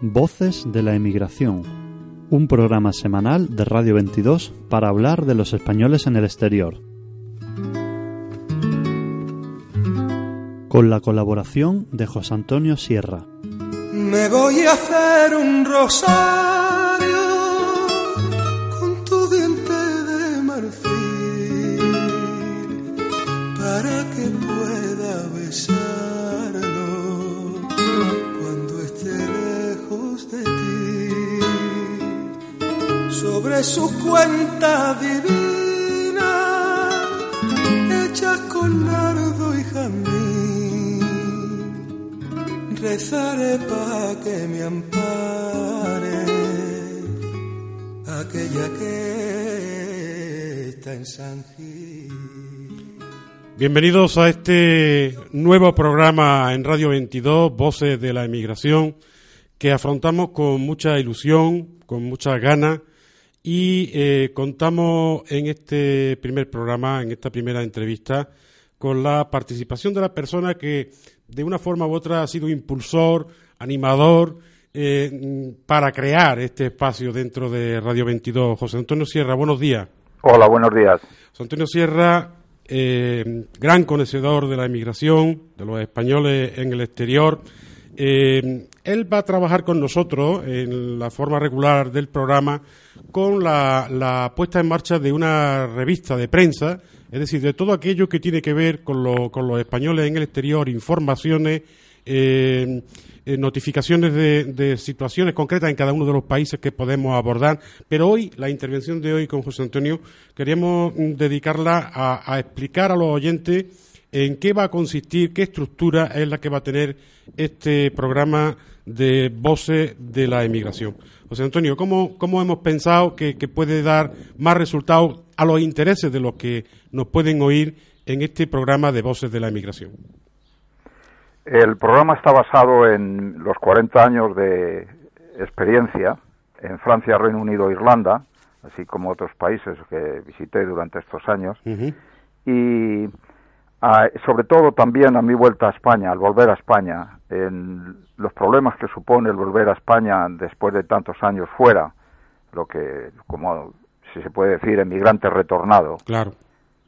Voces de la Emigración, un programa semanal de Radio 22 para hablar de los españoles en el exterior. Con la colaboración de José Antonio Sierra. Me voy a hacer un rosario Sobre su cuenta divina, hecha con nardo y jamín rezaré para que me ampare aquella que está en San Gil. Bienvenidos a este nuevo programa en Radio 22, Voces de la Emigración, que afrontamos con mucha ilusión, con muchas ganas y eh, contamos en este primer programa, en esta primera entrevista, con la participación de la persona que de una forma u otra ha sido impulsor, animador, eh, para crear este espacio dentro de Radio 22. José Antonio Sierra, buenos días. Hola, buenos días. José Antonio Sierra, eh, gran conocedor de la emigración, de los españoles en el exterior. Eh, él va a trabajar con nosotros en la forma regular del programa con la, la puesta en marcha de una revista de prensa es decir, de todo aquello que tiene que ver con, lo, con los españoles en el exterior, informaciones, eh, eh, notificaciones de, de, situaciones concretas en cada uno de los países que podemos abordar. Pero hoy, la intervención de hoy con José Antonio, queríamos mm, dedicarla a, a explicar a los oyentes en qué va a consistir, qué estructura es la que va a tener este programa de voces de la emigración. José Antonio, ¿cómo, cómo hemos pensado que, que, puede dar más resultados a los intereses de los que nos pueden oír en este programa de voces de la emigración? El programa está basado en los 40 años de experiencia en Francia, Reino Unido e Irlanda, así como otros países que visité durante estos años. Uh -huh. Y a, sobre todo también a mi vuelta a España, al volver a España, en los problemas que supone el volver a España después de tantos años fuera, lo que, como si se puede decir, emigrante retornado. Claro.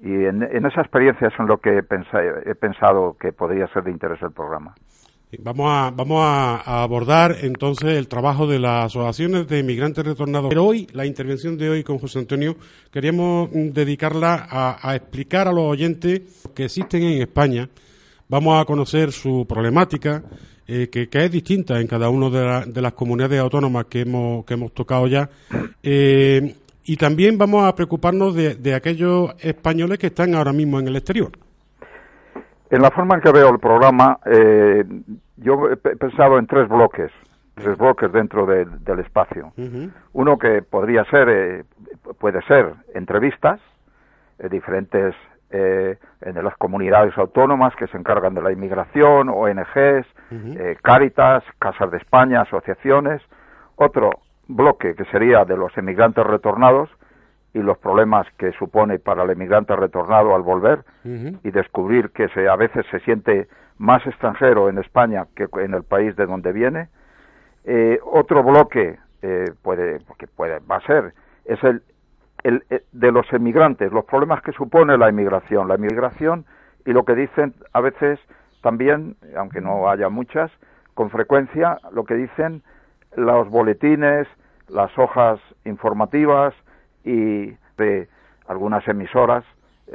Y en, en esa experiencia es en lo que he pensado, he pensado, que podría ser de interés el programa. Vamos a, vamos a, abordar entonces el trabajo de las asociaciones de inmigrantes retornados. Pero hoy, la intervención de hoy con José Antonio, queríamos dedicarla a, a explicar a los oyentes que existen en España. Vamos a conocer su problemática, eh, que, que, es distinta en cada una de, de, las comunidades autónomas que hemos, que hemos tocado ya. Eh, y también vamos a preocuparnos de, de, aquellos españoles que están ahora mismo en el exterior. En la forma en que veo el programa, eh, yo he pensado en tres bloques, tres bloques dentro de, del espacio. Uh -huh. Uno que podría ser, eh, puede ser entrevistas, eh, diferentes eh, en las comunidades autónomas que se encargan de la inmigración, ONGs, uh -huh. eh, Cáritas, Casas de España, asociaciones. Otro bloque que sería de los emigrantes retornados y los problemas que supone para el emigrante retornado al volver uh -huh. y descubrir que se, a veces se siente más extranjero en España que en el país de donde viene. Eh, otro bloque eh, puede, porque puede, va a ser, es el, el, el, de los emigrantes, los problemas que supone la inmigración, la inmigración y lo que dicen a veces también, aunque no haya muchas, con frecuencia lo que dicen los boletines, las hojas informativas y de algunas emisoras,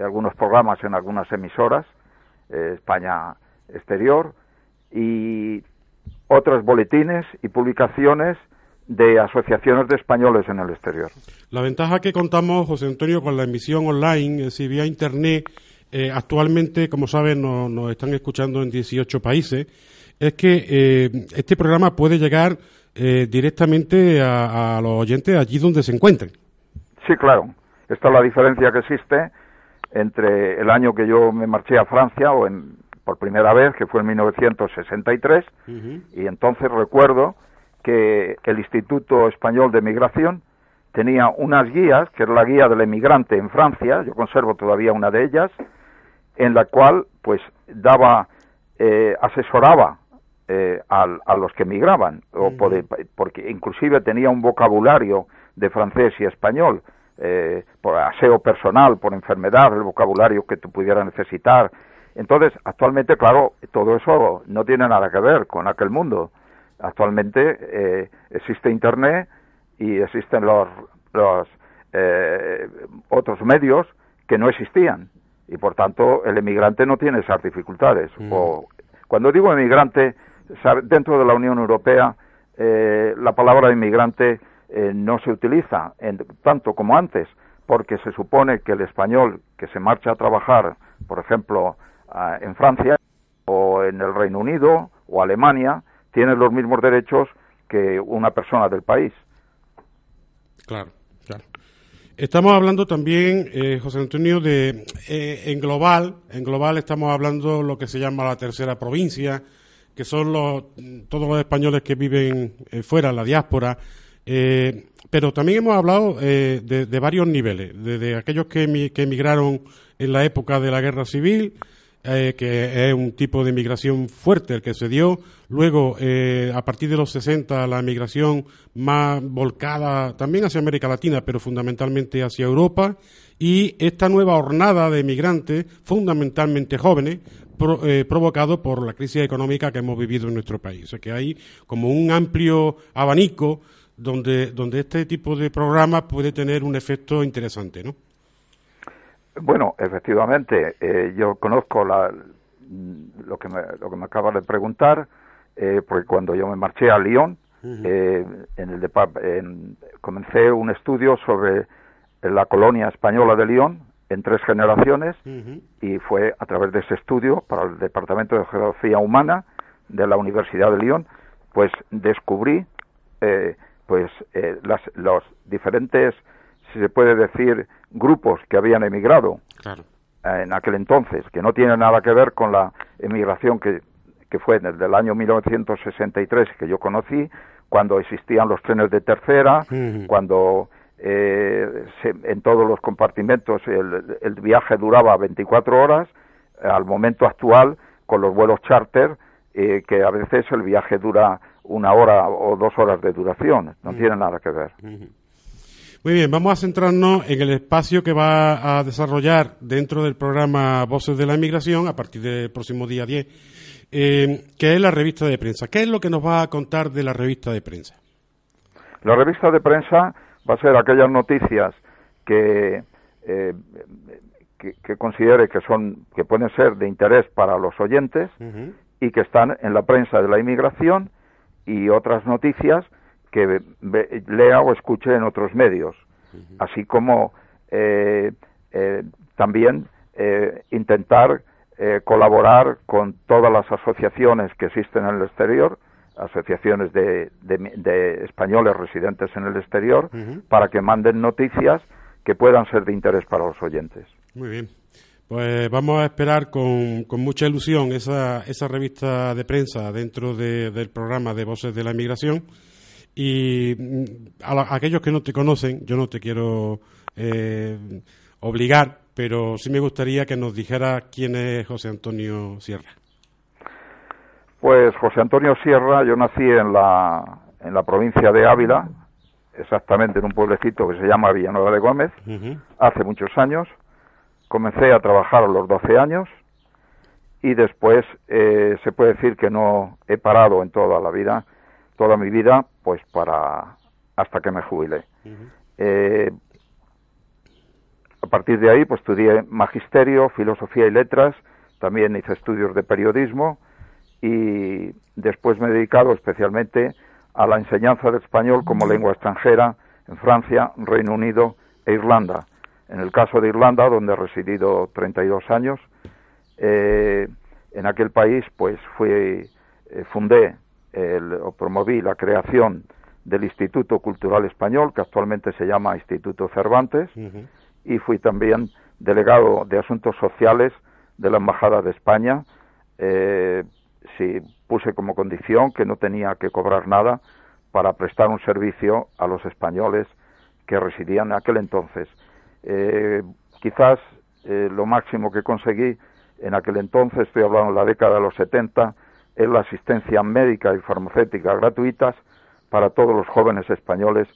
algunos programas en algunas emisoras, eh, España Exterior, y otros boletines y publicaciones de asociaciones de españoles en el exterior. La ventaja que contamos, José Antonio, con la emisión online, es decir, vía Internet, eh, actualmente, como saben, nos, están escuchando en 18 países, es que eh, este programa puede llegar eh, directamente a, a, los oyentes allí donde se encuentren. Sí, claro. Esta es la diferencia que existe entre el año que yo me marché a Francia o en, por primera vez, que fue en 1963, uh -huh. y entonces recuerdo que el Instituto Español de Migración tenía unas guías, que es la guía del emigrante en Francia, yo conservo todavía una de ellas, en la cual pues daba, eh, asesoraba eh, a, los que emigraban, o porque inclusive tenía un vocabulario de francés y español, eh, por aseo personal, por enfermedad, el vocabulario que tú pudieras necesitar. Entonces, actualmente, claro, todo eso no tiene nada que ver con aquel mundo. Actualmente eh, existe Internet y existen los, los eh, otros medios que no existían y por tanto el emigrante no tiene esas dificultades. Mm. O, cuando digo emigrante, dentro de la Unión Europea eh, la palabra inmigrante eh, no se utiliza en, tanto como antes, porque se supone que el español que se marcha a trabajar, por ejemplo, en Francia o en el Reino Unido o Alemania, tiene los mismos derechos que una persona del país. Claro, claro. Estamos hablando también, eh, José Antonio, de eh, en global, en global estamos hablando lo que se llama la tercera provincia, que son los, todos los españoles que viven eh, fuera, la diáspora, eh, pero también hemos hablado eh, de, varios niveles, desde aquellos que, que, emigraron en la época de la guerra civil, eh, que es un tipo de migración fuerte el que se dio, luego a partir de los 60 la migración más volcada también hacia América Latina, pero fundamentalmente hacia Europa, y esta nueva hornada de migrantes, fundamentalmente jóvenes, provocado por la crisis económica que hemos vivido en nuestro país. O sea que hay como un amplio abanico donde, donde este tipo de programa puede tener un efecto interesante, ¿no? Bueno, efectivamente, eh, yo conozco la, lo, que me, lo que me acabas de preguntar, eh, porque cuando yo me marché a Lyon, eh, en el en, comencé un estudio sobre la colonia española de Lyon en tres generaciones y fue a través de ese estudio para el Departamento de Geografía Humana de la Universidad de Lyon, pues descubrí eh, pues eh, las, los diferentes, si se puede decir, grupos que habían emigrado en aquel entonces, que no tiene nada que ver con la emigración que, que fue desde el año 1963 que yo conocí, cuando existían los trenes de tercera, cuando eh, en todos los compartimentos el, el, viaje duraba 24 horas, al momento actual, con los vuelos charter, eh, que a veces el viaje dura una hora o dos horas de duración, no tiene nada que ver. Muy bien, vamos a centrarnos en el espacio que va a desarrollar dentro del programa Voces de la Inmigración a partir del próximo día 10, eh, que es la revista de prensa. ¿Qué es lo que nos va a contar de la revista de prensa? La revista de prensa va a ser aquellas noticias que, eh, que, considere que son que pueden ser de interés para los oyentes y que están en la prensa de la inmigración y otras noticias que lea o escuche en otros medios, así como eh, eh, también eh, intentar colaborar con todas las asociaciones que existen en el exterior, asociaciones de, españoles residentes en el exterior, para que manden noticias que puedan ser de interés para los oyentes. Muy bien. Pues vamos a esperar con, con mucha ilusión esa, esa revista de prensa dentro del programa de Voces de la Inmigración. Y mm, a, aquellos que no te conocen, yo no te quiero eh, obligar, pero sí me gustaría que nos dijera quién es José Antonio Sierra. Pues José Antonio Sierra, yo nací en la, en la provincia de Ávila, exactamente en un pueblecito que se llama Villanueva de Gómez, hace muchos años comencé a trabajar a los 12 años y después eh, se puede decir que no he parado en toda la vida, toda mi vida, pues para hasta que me jubilé. Eh, a partir de ahí, pues estudié magisterio, filosofía y letras, también hice estudios de periodismo y después me he dedicado especialmente a la enseñanza de español como lengua extranjera en Francia, Reino Unido e Irlanda en el caso de Irlanda, donde he residido 32 años, eh, en aquel país, pues fui, eh, fundé el, o promoví la creación del Instituto Cultural Español, que actualmente se llama Instituto Cervantes, y fui también delegado de Asuntos Sociales de la Embajada de España. Eh, sí, puse como condición que no tenía que cobrar nada para prestar un servicio a los españoles que residían en aquel entonces eh, quizás eh, lo máximo que conseguí en aquel entonces, estoy hablando de la década de los 70, es la asistencia médica y farmacéutica gratuitas para todos los jóvenes españoles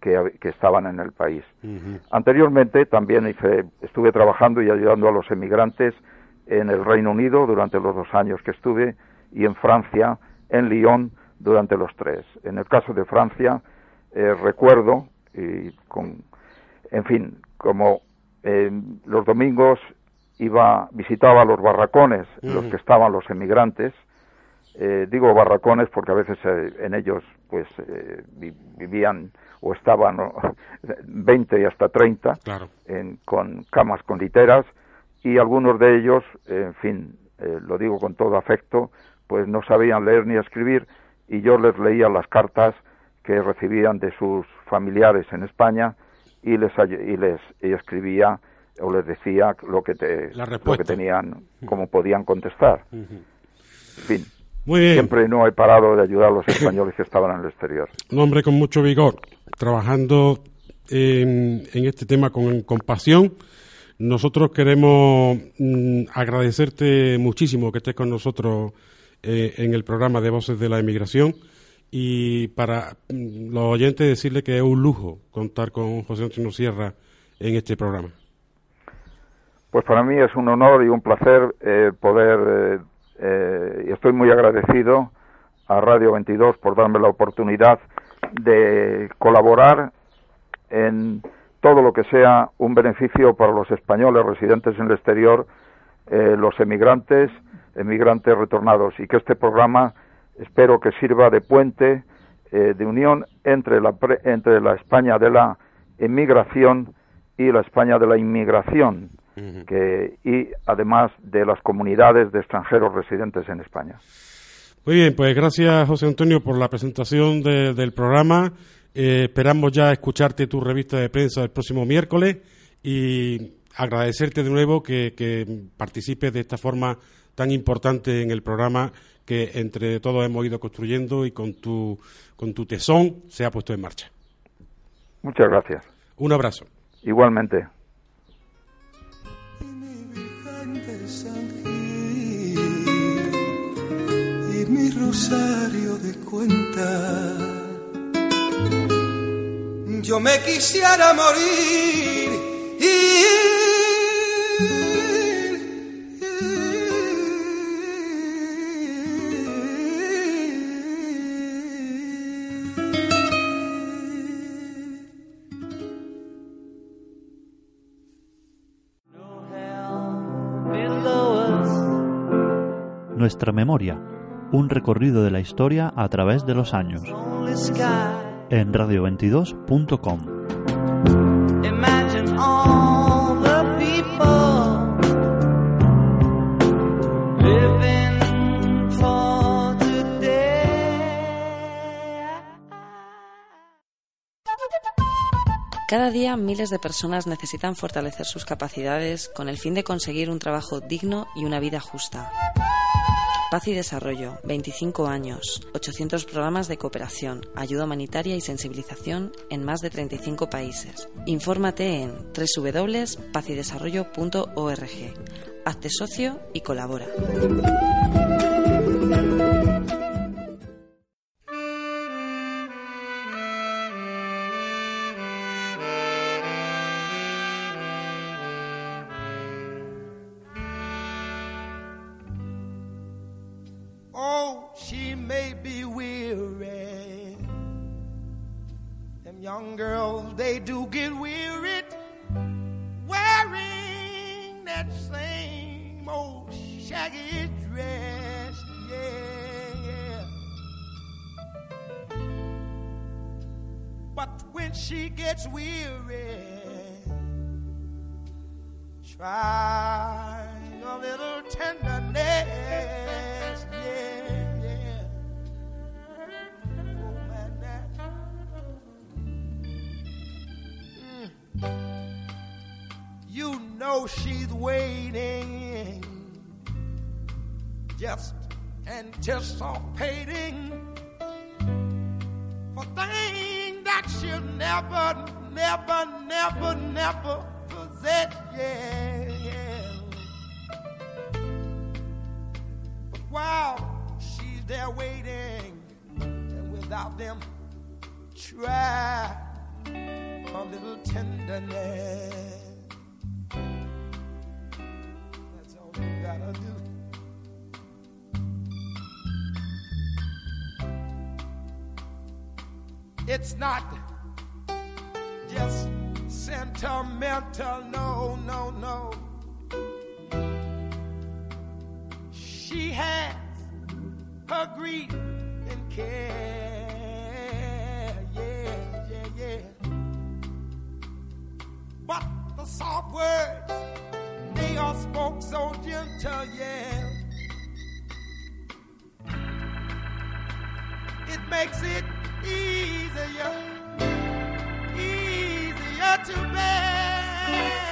que, estaban en el país. Anteriormente también estuve trabajando y ayudando a los emigrantes en el Reino Unido durante los dos años que estuve y en Francia, en Lyon, durante los tres. En el caso de Francia, eh, recuerdo, y con, en fin, como eh, los domingos iba, visitaba los barracones, los que estaban los emigrantes, eh, digo barracones porque a veces en ellos pues vivían o estaban 20 y hasta 30 con camas con literas y algunos de ellos, en fin, lo digo con todo afecto, pues no sabían leer ni escribir y yo les leía las cartas que recibían de sus familiares en España y les y les escribía o les decía lo que te lo que tenían cómo podían contestar. En fin. Siempre no he parado de ayudar a los españoles que estaban en el exterior. Un hombre con mucho vigor trabajando en, este tema con, compasión. Nosotros queremos mm, agradecerte muchísimo que estés con nosotros eh, en el programa de Voces de la Emigración y para mm, los oyentes decirle que es un lujo contar con José Antonio Sierra en este programa. Pues para mí es un honor y un placer eh, poder, eh, y estoy muy agradecido a Radio 22 por darme la oportunidad de colaborar en todo lo que sea un beneficio para los españoles residentes en el exterior, los emigrantes, emigrantes retornados y que este programa espero que sirva de puente eh, de unión entre la, entre la España de la emigración y la España de la inmigración que, y además de las comunidades de extranjeros residentes en España. Muy bien, pues gracias José Antonio por la presentación del programa. Eh, esperamos ya escucharte tu revista de prensa el próximo miércoles y agradecerte de nuevo que, que participes de esta forma tan importante en el programa que entre todos hemos ido construyendo y con tu, con tu tesón se ha puesto en marcha. Muchas gracias. Un abrazo. Igualmente. Y mi rosario de cuenta. Yo me quisiera morir y Nuestra memoria, un recorrido de la historia a través de los años. En radio22.com. Cada día miles de personas necesitan fortalecer sus capacidades con el fin de conseguir un trabajo digno y una vida justa. Paz y Desarrollo, 25 años, 800 programas de cooperación, ayuda humanitaria y sensibilización en más de 35 países. Infórmate en www.pazydesarrollo.org. Hazte socio y colabora. she gets weary, try a little tenderness. Yeah, yeah. Oh, man, that. Mm. You know she's waiting, just anticipating for things that you never, never, never, never possess. Yeah, yeah. But while she's there waiting, and without them, try a little tenderness. That's all you gotta do. It's not just sentimental, no, no, no. She has her grief and care, yeah, yeah, yeah. But the soft words, they are spoke so gentle, yeah. It makes it easier, easier to bear.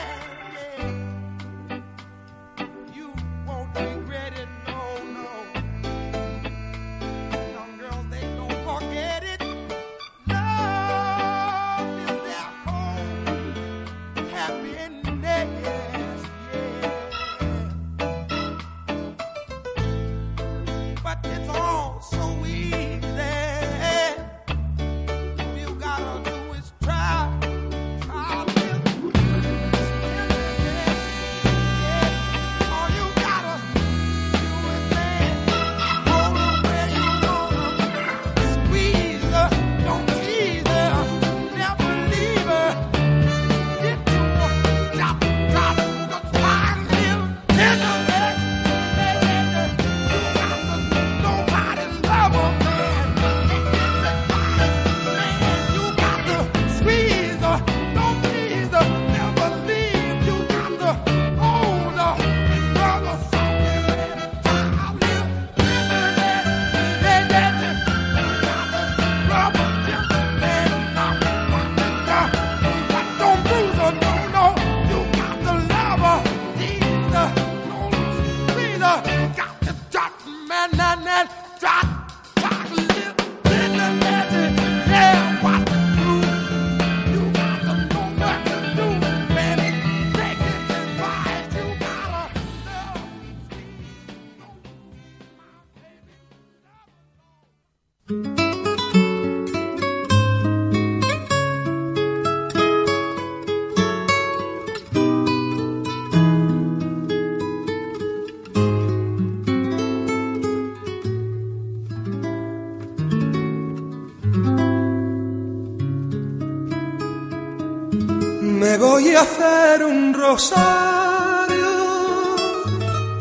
Hacer un rosario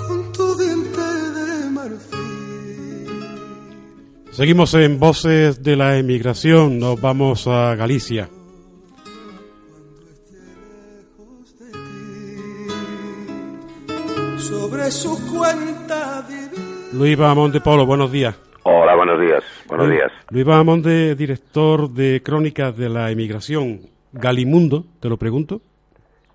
con tu diente de marfil. Seguimos en Voces de la Emigración, nos vamos a Galicia. Sobre su cuenta. Luis Bahamón de Polo, buenos días. Hola, buenos días. Buenos días. Luis Bahamón de director de Crónicas de la Emigración. Galimundo, te lo pregunto.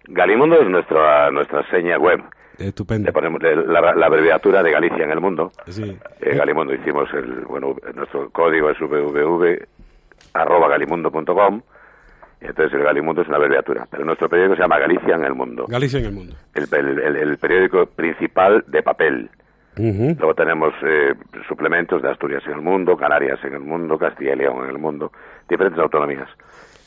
Galimundo es nuestra nuestra seña web. Estupendo. Le ponemos la, la abreviatura de Galicia en el mundo. Sí. Eh, Galimundo hicimos el bueno nuestro código es www arroba galimundo.com entonces el Galimundo es una abreviatura, pero nuestro periódico se llama Galicia en el mundo, Galicia en el mundo. el, el- el- el periódico principal de papel. Luego tenemos eh, suplementos de Asturias en el mundo, Canarias en el mundo, Castilla y León en el mundo, diferentes autonomías.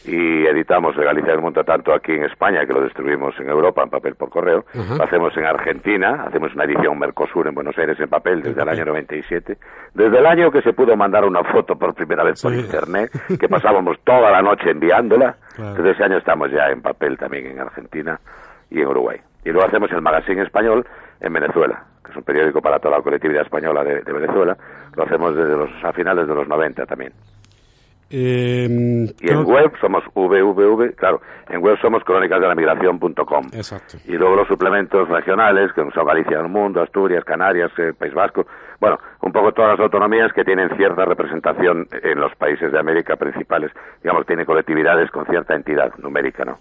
Y editamos de Galicia en el mundo tanto aquí en España, que lo distribuimos en Europa en papel por correo, lo hacemos en Argentina, hacemos una edición Mercosur en Buenos Aires en papel desde el año 97, desde el año que se pudo mandar una foto por primera vez por Sí. internet, que pasábamos toda la noche enviándola, Claro. desde ese año estamos ya en papel también en Argentina y en Uruguay. Y luego hacemos el magazine español en Venezuela, que es un periódico para toda la colectividad española de, de Venezuela. Lo hacemos desde los a finales de los 90 también. Eh, Y en web somos www, claro, en web somos crónicasdelamigración.com. Exacto. Y luego los suplementos regionales, que son Galicia del Mundo, Asturias, Canarias, eh, País Vasco. Bueno, un poco todas las autonomías que tienen cierta representación en los países de América principales. Digamos, tienen colectividades con cierta entidad numérica, ¿no?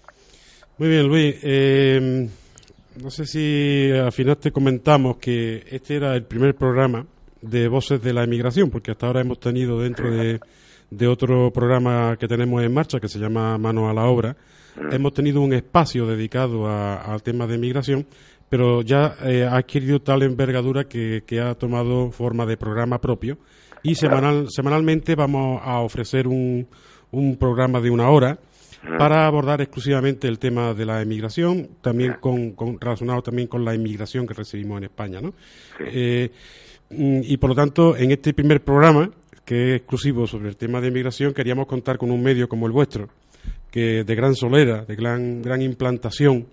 Muy bien, Luis. Eh, no sé si al final te comentamos que este era el primer programa de Voces de la Emigración, porque hasta ahora hemos tenido dentro de, de otro programa que tenemos en marcha, que se llama Mano a la Obra, hemos tenido un espacio dedicado al tema de migración, pero ya eh, ha adquirido tal envergadura que, que ha tomado forma de programa propio. Y semanal, semanalmente vamos a ofrecer un, un programa de una hora para abordar exclusivamente el tema de la emigración, también con, con- relacionado también con la inmigración que recibimos en España, ¿no? Eh, mm, y por lo tanto, en este primer programa, que es exclusivo sobre el tema de inmigración, queríamos contar con un medio como el vuestro, que de gran solera, de gran, gran implantación,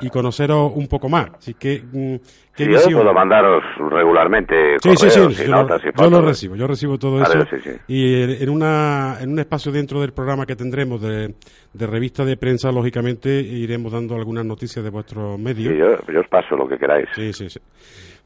y conoceros un poco más. Así que, mm, ¿qué Sí, yo puedo mandaros regularmente Sí, sí, sí, yo, lo, notas y yo fotos. lo recibo, yo recibo todo eso. sí, sí. Y en- una, en un espacio dentro del programa que tendremos de, de revista de prensa, lógicamente, iremos dando algunas noticias de vuestros medios. Sí, yo, yo os paso lo que queráis. Sí, sí, sí.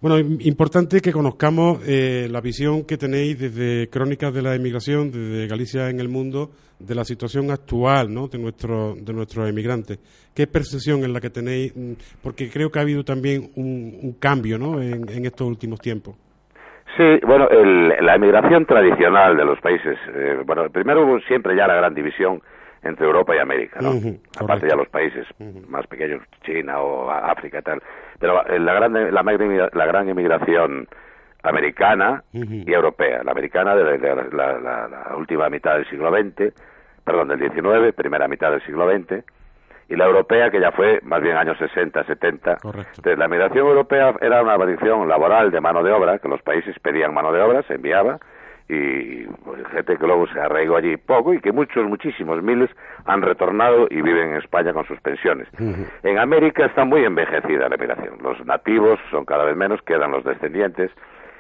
Bueno, im- importante que conozcamos eh, la visión que tenéis desde Crónicas de la Emigración, desde Galicia en el Mundo, de la situación actual ¿no? de, nuestro, de nuestros emigrantes. ¿Qué percepción es la que tenéis? Mm, Porque creo que ha habido también un, un cambio ¿no? en, en estos últimos tiempos. Sí, bueno, el- la emigración tradicional de los países, eh, bueno, primero hubo siempre ya la gran división entre Europa y América, ¿no? Aparte ya los países más pequeños, China o África y tal. Pero eh, la gran, la, la gran emigración americana y europea. La americana de, la, la- la- la última mitad del siglo XX, perdón, del XIX, primera mitad del siglo XX, y la europea que ya fue más bien años 60, 70. Correcto. Entonces, la migración europea era una variación laboral de mano de obra, que los países pedían mano de obra, se enviaba, y pues, gente que luego se arraigó allí poco y que muchos, muchísimos miles han retornado y viven en España con sus pensiones. En América está muy envejecida la migración. Los nativos son cada vez menos, quedan los descendientes.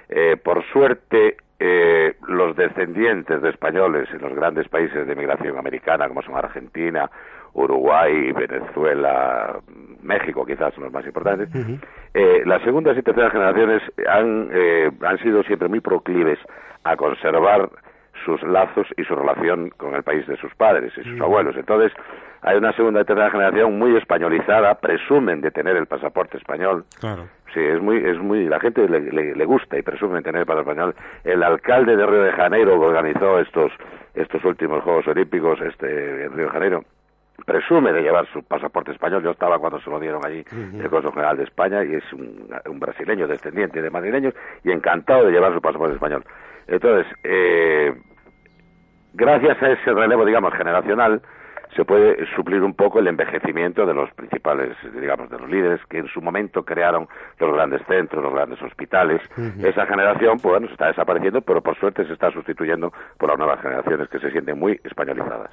Eh, por suerte, eh, los descendientes de españoles en los grandes países de migración americana, como son Argentina, Uruguay, Venezuela, México, quizás son los más importantes, eh, las segundas y terceras generaciones han, eh, han sido siempre muy proclives a conservar sus lazos y su relación con el país de sus padres y sus abuelos. Entonces, hay una segunda y tercera generación muy españolizada, presumen de tener el pasaporte español, Claro. Sí, es muy, es muy, la gente le, le- le gusta y presume tener para español. El alcalde de Río de Janeiro que organizó estos, estos últimos Juegos Olímpicos, este, en Río de Janeiro, presume de llevar su pasaporte español. Yo estaba cuando se lo dieron allí el Consejo General de España y es un, un brasileño descendiente de madrileños y encantado de llevar su pasaporte español. Entonces, eh, gracias a ese relevo, digamos, generacional, se puede suplir un poco el envejecimiento de los principales, digamos, de los líderes que en su momento crearon los grandes centros, los grandes hospitales. Esa generación, pues bueno, se está desapareciendo, pero por suerte se está sustituyendo por las nuevas generaciones que se sienten muy españolizadas.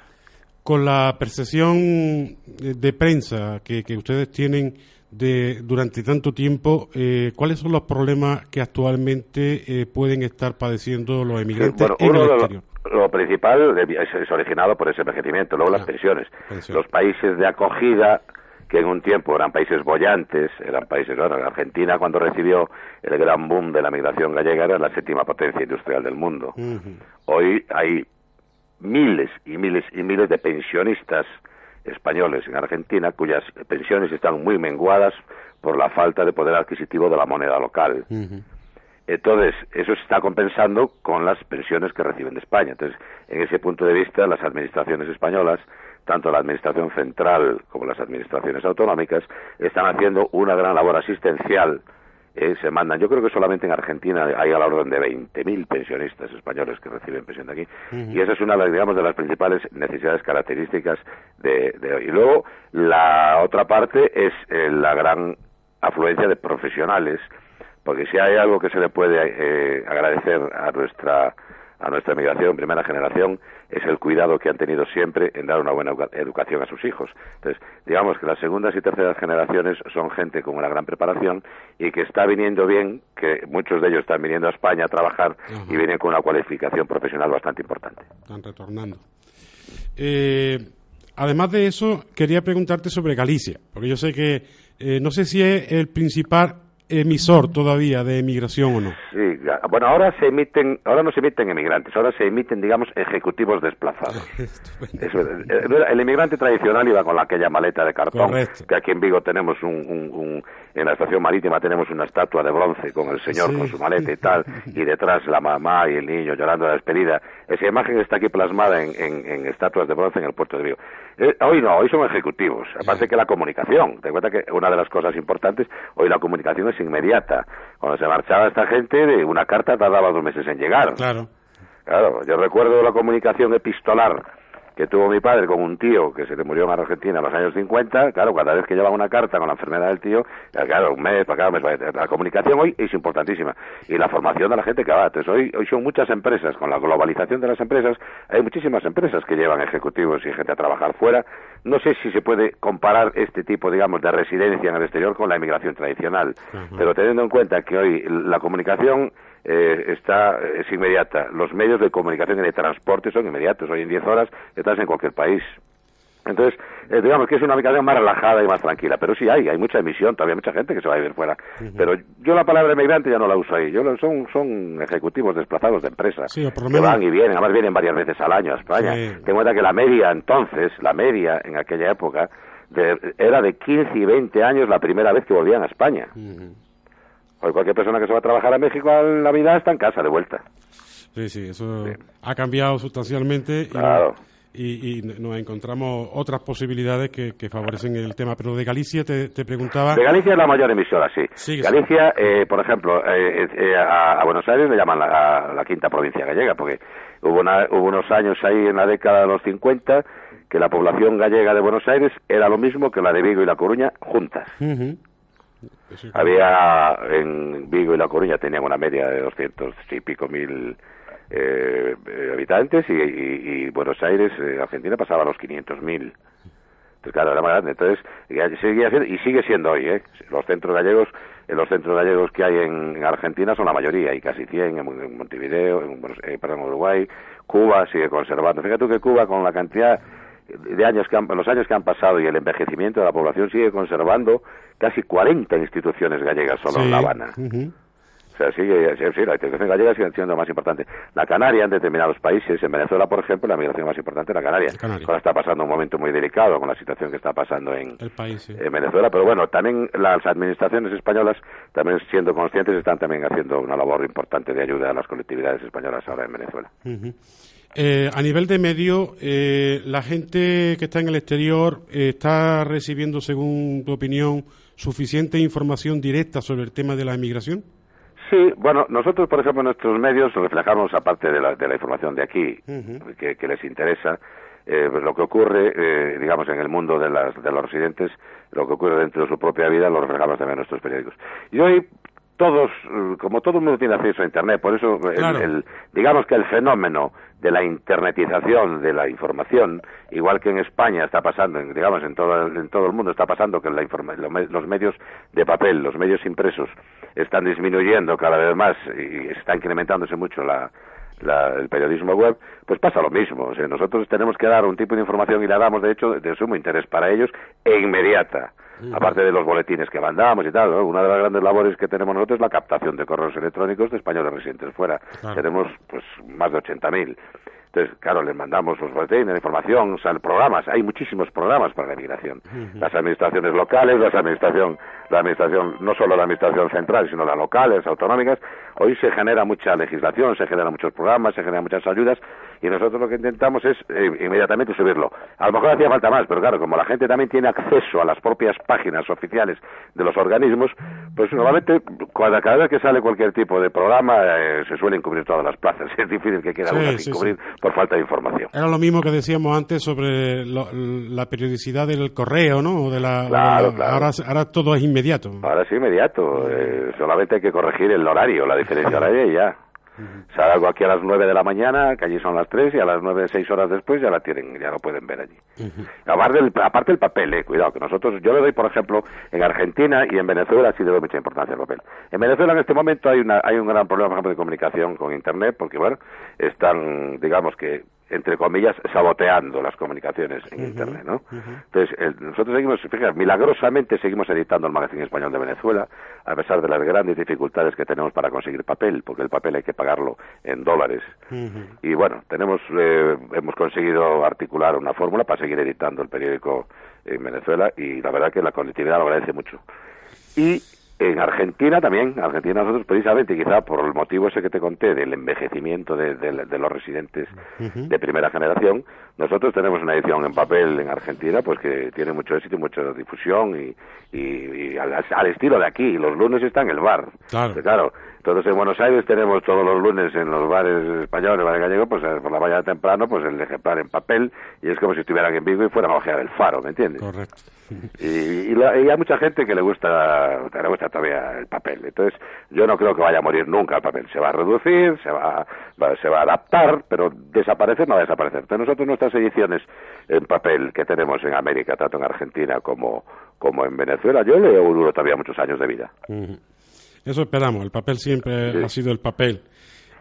Con la percepción eh, de prensa que, que ustedes tienen de durante tanto tiempo, eh, ¿cuáles son los problemas que actualmente eh, pueden estar padeciendo los emigrantes bueno, en el lo, exterior? lo principal es, es originado por ese envejecimiento, luego las Ah, pensiones. Los países de acogida, que en un tiempo eran países bollantes, eran países, bueno, Argentina cuando recibió el gran boom de la migración gallega era la séptima potencia industrial del mundo. Hoy hay miles y miles y miles de pensionistas españoles en Argentina cuyas pensiones están muy menguadas por la falta de poder adquisitivo de la moneda local. Entonces, eso se está compensando con las pensiones que reciben de España. Entonces, en ese punto de vista, las administraciones españolas, tanto la Administración Central como las administraciones autonómicas, están haciendo una gran labor asistencial. Eh, se mandan, yo creo que solamente en Argentina hay a la orden de 20.000 pensionistas españoles que reciben pensión de aquí. Y esa es una, digamos, de las principales necesidades características de, de hoy. Y luego, la otra parte es eh, la gran afluencia de profesionales porque si hay algo que se le puede eh, agradecer a nuestra a nuestra migración primera generación es el cuidado que han tenido siempre en dar una buena educa- educación a sus hijos. Entonces, digamos que las segundas y terceras generaciones son gente con una gran preparación y que está viniendo bien, que muchos de ellos están viniendo a España a trabajar y vienen con una cualificación profesional bastante importante. Están retornando. Eh, además de eso, quería preguntarte sobre Galicia, porque yo sé que eh, no sé si es el principal emisor todavía de emigración o no. Sí, bueno, ahora se emiten, ahora no se emiten emigrantes, ahora se emiten, digamos, ejecutivos desplazados. Eh, el inmigrante tradicional iba con aquella maleta de cartón, Correcto. que aquí en Vigo tenemos un, un- un- en la estación marítima tenemos una estatua de bronce con el señor Sí. con su maleta y tal, y detrás la mamá y el niño llorando la despedida. Esa imagen está aquí plasmada en, en- en estatuas de bronce en el puerto de Vigo. Eh, hoy no, hoy son ejecutivos. Aparte que la comunicación, te cuenta que una de las cosas importantes, hoy la comunicación es inmediata. Cuando se marchaba esta gente, de una carta tardaba dos meses en llegar. Claro. Claro, yo recuerdo la comunicación epistolar que tuvo mi padre con un tío que se le murió en Argentina en los años 50, claro, cada vez que llevaba una carta con la enfermedad del tío, ya, claro, un mes, para cada mes, para- la comunicación hoy es importantísima y la formación de la gente que va. Entonces, hoy, hoy son muchas empresas, con la globalización de las empresas, hay muchísimas empresas que llevan ejecutivos y gente a trabajar fuera. No sé si se puede comparar este tipo, digamos, de residencia en el exterior con la inmigración tradicional, pero teniendo en cuenta que hoy la comunicación eh, está es inmediata. Los medios de comunicación y de transporte son inmediatos. Hoy en 10 horas estás en cualquier país. Entonces, eh, digamos que es una ubicación más relajada y más tranquila. Pero sí hay, hay mucha emisión, todavía hay mucha gente que se va a vivir fuera. Pero yo la palabra emigrante ya no la uso ahí. Yo lo- son, son ejecutivos desplazados de empresas Sí, que menos- van y vienen. Además vienen varias veces al año a España. Sí. Ten en cuenta que la media entonces, la media en aquella época, de- era de 15 y 20 años la primera vez que volvían a España. Hoy cualquier persona que se va a trabajar a México a Navidad está en casa de vuelta. Sí, sí, eso ha cambiado sustancialmente y, Claro. y, y nos encontramos otras posibilidades que, que favorecen el tema. Pero de Galicia te, te preguntaba... De Galicia es la mayor emisora, sí. Sí, Galicia, eh, por ejemplo, eh, eh, a, a Buenos Aires le llaman la, a la quinta provincia gallega, porque hubo, una- hubo unos años ahí en la década de los 50 que la población gallega de Buenos Aires era lo mismo que la de Vigo y La Coruña juntas. Eso Había en Vigo y La Coruña tenían una media de 200 y pico mil eh, eh, habitantes y, y- y Buenos Aires, eh, Argentina, pasaba a los 500 mil. Entonces, claro, era más grande. Entonces, y sigue siendo hoy, ¿eh? Los centros gallegos, eh, los centros gallegos que hay en, en Argentina son la mayoría, hay casi 100 en, Mon- en Montevideo, en, eh, Uruguay, Cuba sigue conservando. Fíjate tú que Cuba, con la cantidad de años que han, los años que han pasado y el envejecimiento de la población sigue conservando casi 40 instituciones gallegas solo en. La Habana. O sea, sigue, sí, sí, la institución gallega sigue siendo más importante. La Canaria en determinados países, en Venezuela, por ejemplo, la migración más importante es la Canaria. Canaria. Ahora está pasando un momento muy delicado con la situación que está pasando en, El país, sí. en Venezuela, pero bueno, también las administraciones españolas, también siendo conscientes, están también haciendo una labor importante de ayuda a las colectividades españolas ahora en Venezuela. Eh, a nivel de medio, eh, la gente que está en el exterior eh, está recibiendo, según tu opinión, suficiente información directa sobre el tema de la emigración. Sí, bueno, nosotros, por ejemplo, en nuestros medios reflejamos, aparte de la, de la información de aquí, que, que les interesa, eh, pues lo que ocurre, eh, digamos, en el mundo de, las, de los residentes, lo que ocurre dentro de su propia vida, lo reflejamos también en nuestros periódicos. Y hoy, todos, eh, como todo el mundo tiene acceso a Internet, por eso, Claro. el- digamos que el fenómeno de la internetización de la información, igual que en España está pasando, en- digamos, en todo, el- en todo el mundo está pasando que la informa- los medios de papel, los medios impresos, están disminuyendo cada vez más y está incrementándose mucho la, la- el periodismo web, pues pasa lo mismo. O sea, nosotros tenemos que dar un tipo de información y la damos, de hecho, de sumo interés para ellos e inmediata. Aparte de los boletines que mandamos y tal, ¿no? una de las grandes labores que tenemos nosotros es la captación de correos electrónicos de españoles residentes fuera. Claro. Tenemos pues más de 80.000. Entonces, claro, les mandamos los boletines, la información, o sea, programas. Hay muchísimos programas para la migración. Las administraciones locales, las administración, la administración, no solo la administración central, sino las locales, autonómicas. Hoy se genera mucha legislación, se generan muchos programas, se generan muchas ayudas y nosotros lo que intentamos es eh, inmediatamente subirlo. A lo mejor hacía falta más, pero claro, como la gente también tiene acceso a las propias páginas oficiales de los organismos, pues normalmente cada, cada vez que sale cualquier tipo de programa eh, se suelen cubrir todas las plazas. Es difícil que quiera Sí, una sí, sin sí. cubrir por falta de información. Era lo mismo que decíamos antes sobre lo- la periodicidad del correo, ¿no? O de la, o de Claro, la- claro. Ahora, ahora todo es inmediato. Ahora sí, inmediato. Eh, solamente hay que corregir el horario, la diferencia horaria y ya. Sale algo aquí a las 9 de la mañana, que allí son las 3, y a las 9, 6 horas después ya la tienen, ya lo pueden ver allí. aparte, del, aparte el papel, eh, cuidado, que nosotros, yo le doy, por ejemplo, en Argentina y en Venezuela sí le doy mucha importancia al papel. En Venezuela en este momento hay, una, hay un gran problema, por ejemplo, de comunicación con Internet, porque, bueno, están, digamos que, entre comillas, saboteando las comunicaciones en Internet, ¿no? Entonces, el- nosotros seguimos, fíjate, milagrosamente seguimos editando el Magazine Español de Venezuela, a pesar de las grandes dificultades que tenemos para conseguir papel, porque el papel hay que pagarlo en dólares. Y bueno, tenemos, eh, hemos conseguido articular una fórmula para seguir editando el periódico en Venezuela y la verdad que la colectividad lo agradece mucho. Y en Argentina también, Argentina nosotros precisamente, quizá por el motivo ese que te conté del envejecimiento de, de- de los residentes de primera generación, nosotros tenemos una edición en papel en Argentina pues que tiene mucho éxito y mucha difusión y, y- y al, al estilo de aquí, los lunes está en el bar. Claro, entonces en Buenos Aires tenemos todos los lunes en los bares españoles, bares gallegos, pues eh, por la mañana temprano, pues el ejemplar en papel y es como si estuvieran en Vigo y fueran a ojear el faro, ¿me entiendes? Correcto. Y, y la- y hay mucha gente que le gusta, que le gusta todavía el papel. Entonces, yo no creo que vaya a morir nunca el papel. Se va a reducir, se va, va- se va a adaptar, pero desaparecer no va a desaparecer. Entonces, nosotros nuestras ediciones en papel que tenemos en América, tanto en Argentina como, como en Venezuela, yo le auguro todavía muchos años de vida. Eso esperamos. El papel siempre Sí. ha sido el papel.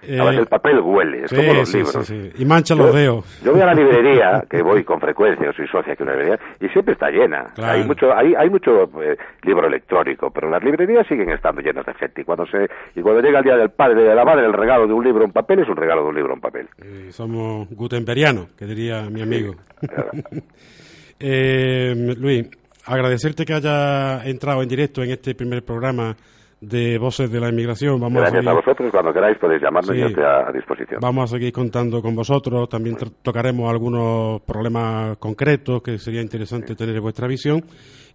Eh, el papel huele, es sí, como los sí, libros. sí. Y mancha los dedos. Yo voy a la librería, que voy con frecuencia, yo soy socia que una librería, y siempre está llena. Claro. Hay mucho, hay, hay mucho eh, libro electrónico, pero las librerías siguen estando llenas de gente. Y cuando se, y cuando llega el día del padre y de la madre, el regalo de un libro en papel es un regalo de un libro en papel. Eh, somos gutenberianos, que diría mi amigo. Eh, Luis, agradecerte que haya entrado en directo en este primer programa de Voces de la Inmigración. Vamos Gracias a a seguir, vosotros, cuando queráis podéis llamarme y Sí. yo estoy a, a disposición. vamos a seguir contando con vosotros. También tocaremos algunos problemas concretos que sería interesante tener vuestra visión.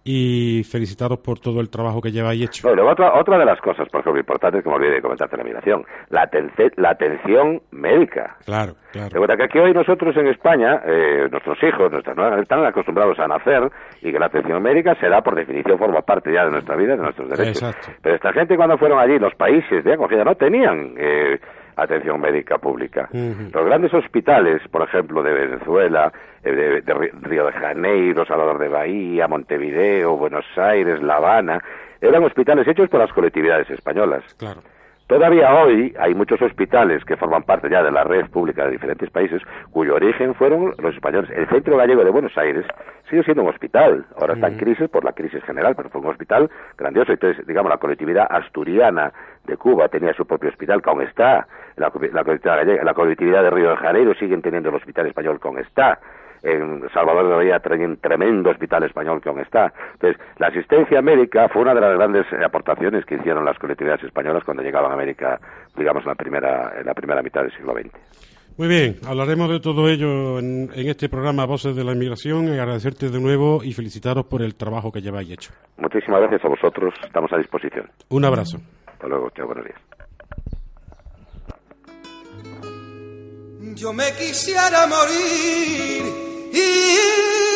Y felicitaros por todo el trabajo que lleváis hecho. Otra, otra de las cosas, por ejemplo, importantes que me olvidé de comentarte en la migración, la, atención médica. Claro, claro. Recuerda que aquí hoy nosotros en España, eh, nuestros hijos, nuestras nuevas, están acostumbrados a nacer y que la atención médica será, por definición, forma parte ya de nuestra vida, de nuestros derechos. Exacto. Pero esta gente cuando fueron allí, los países de acogida no tenían eh, atención médica pública. Los grandes hospitales, por ejemplo, de Venezuela, eh, de, de Río de Janeiro, Salvador de Bahía, Montevideo, Buenos Aires, La Habana, eran hospitales hechos por las colectividades españolas. Claro. Todavía hoy hay muchos hospitales que forman parte ya de la red pública de diferentes países cuyo origen fueron los españoles. El Centro Gallego de Buenos Aires sigue siendo un hospital. Ahora está en crisis por la crisis general, pero fue un hospital grandioso. Entonces, digamos, la colectividad asturiana de Cuba tenía su propio hospital, que aún está. La colectividad gallega- la colectividad de Río de Janeiro siguen teniendo el hospital español, que aún está en Salvador de Bahía traen un tremendo hospital español que aún está. Entonces, la asistencia médica fue una de las grandes aportaciones que hicieron las colectividades españolas cuando llegaban a América, digamos, en la primera, en la primera mitad del siglo XX. Muy bien, hablaremos de todo ello en, en este programa Voces de la Inmigración. Y agradecerte de nuevo y felicitaros por el trabajo que lleváis hecho. Muchísimas gracias a vosotros, estamos a disposición. Un abrazo. Hasta luego, chao, buenos días. Yo me quisiera morir إن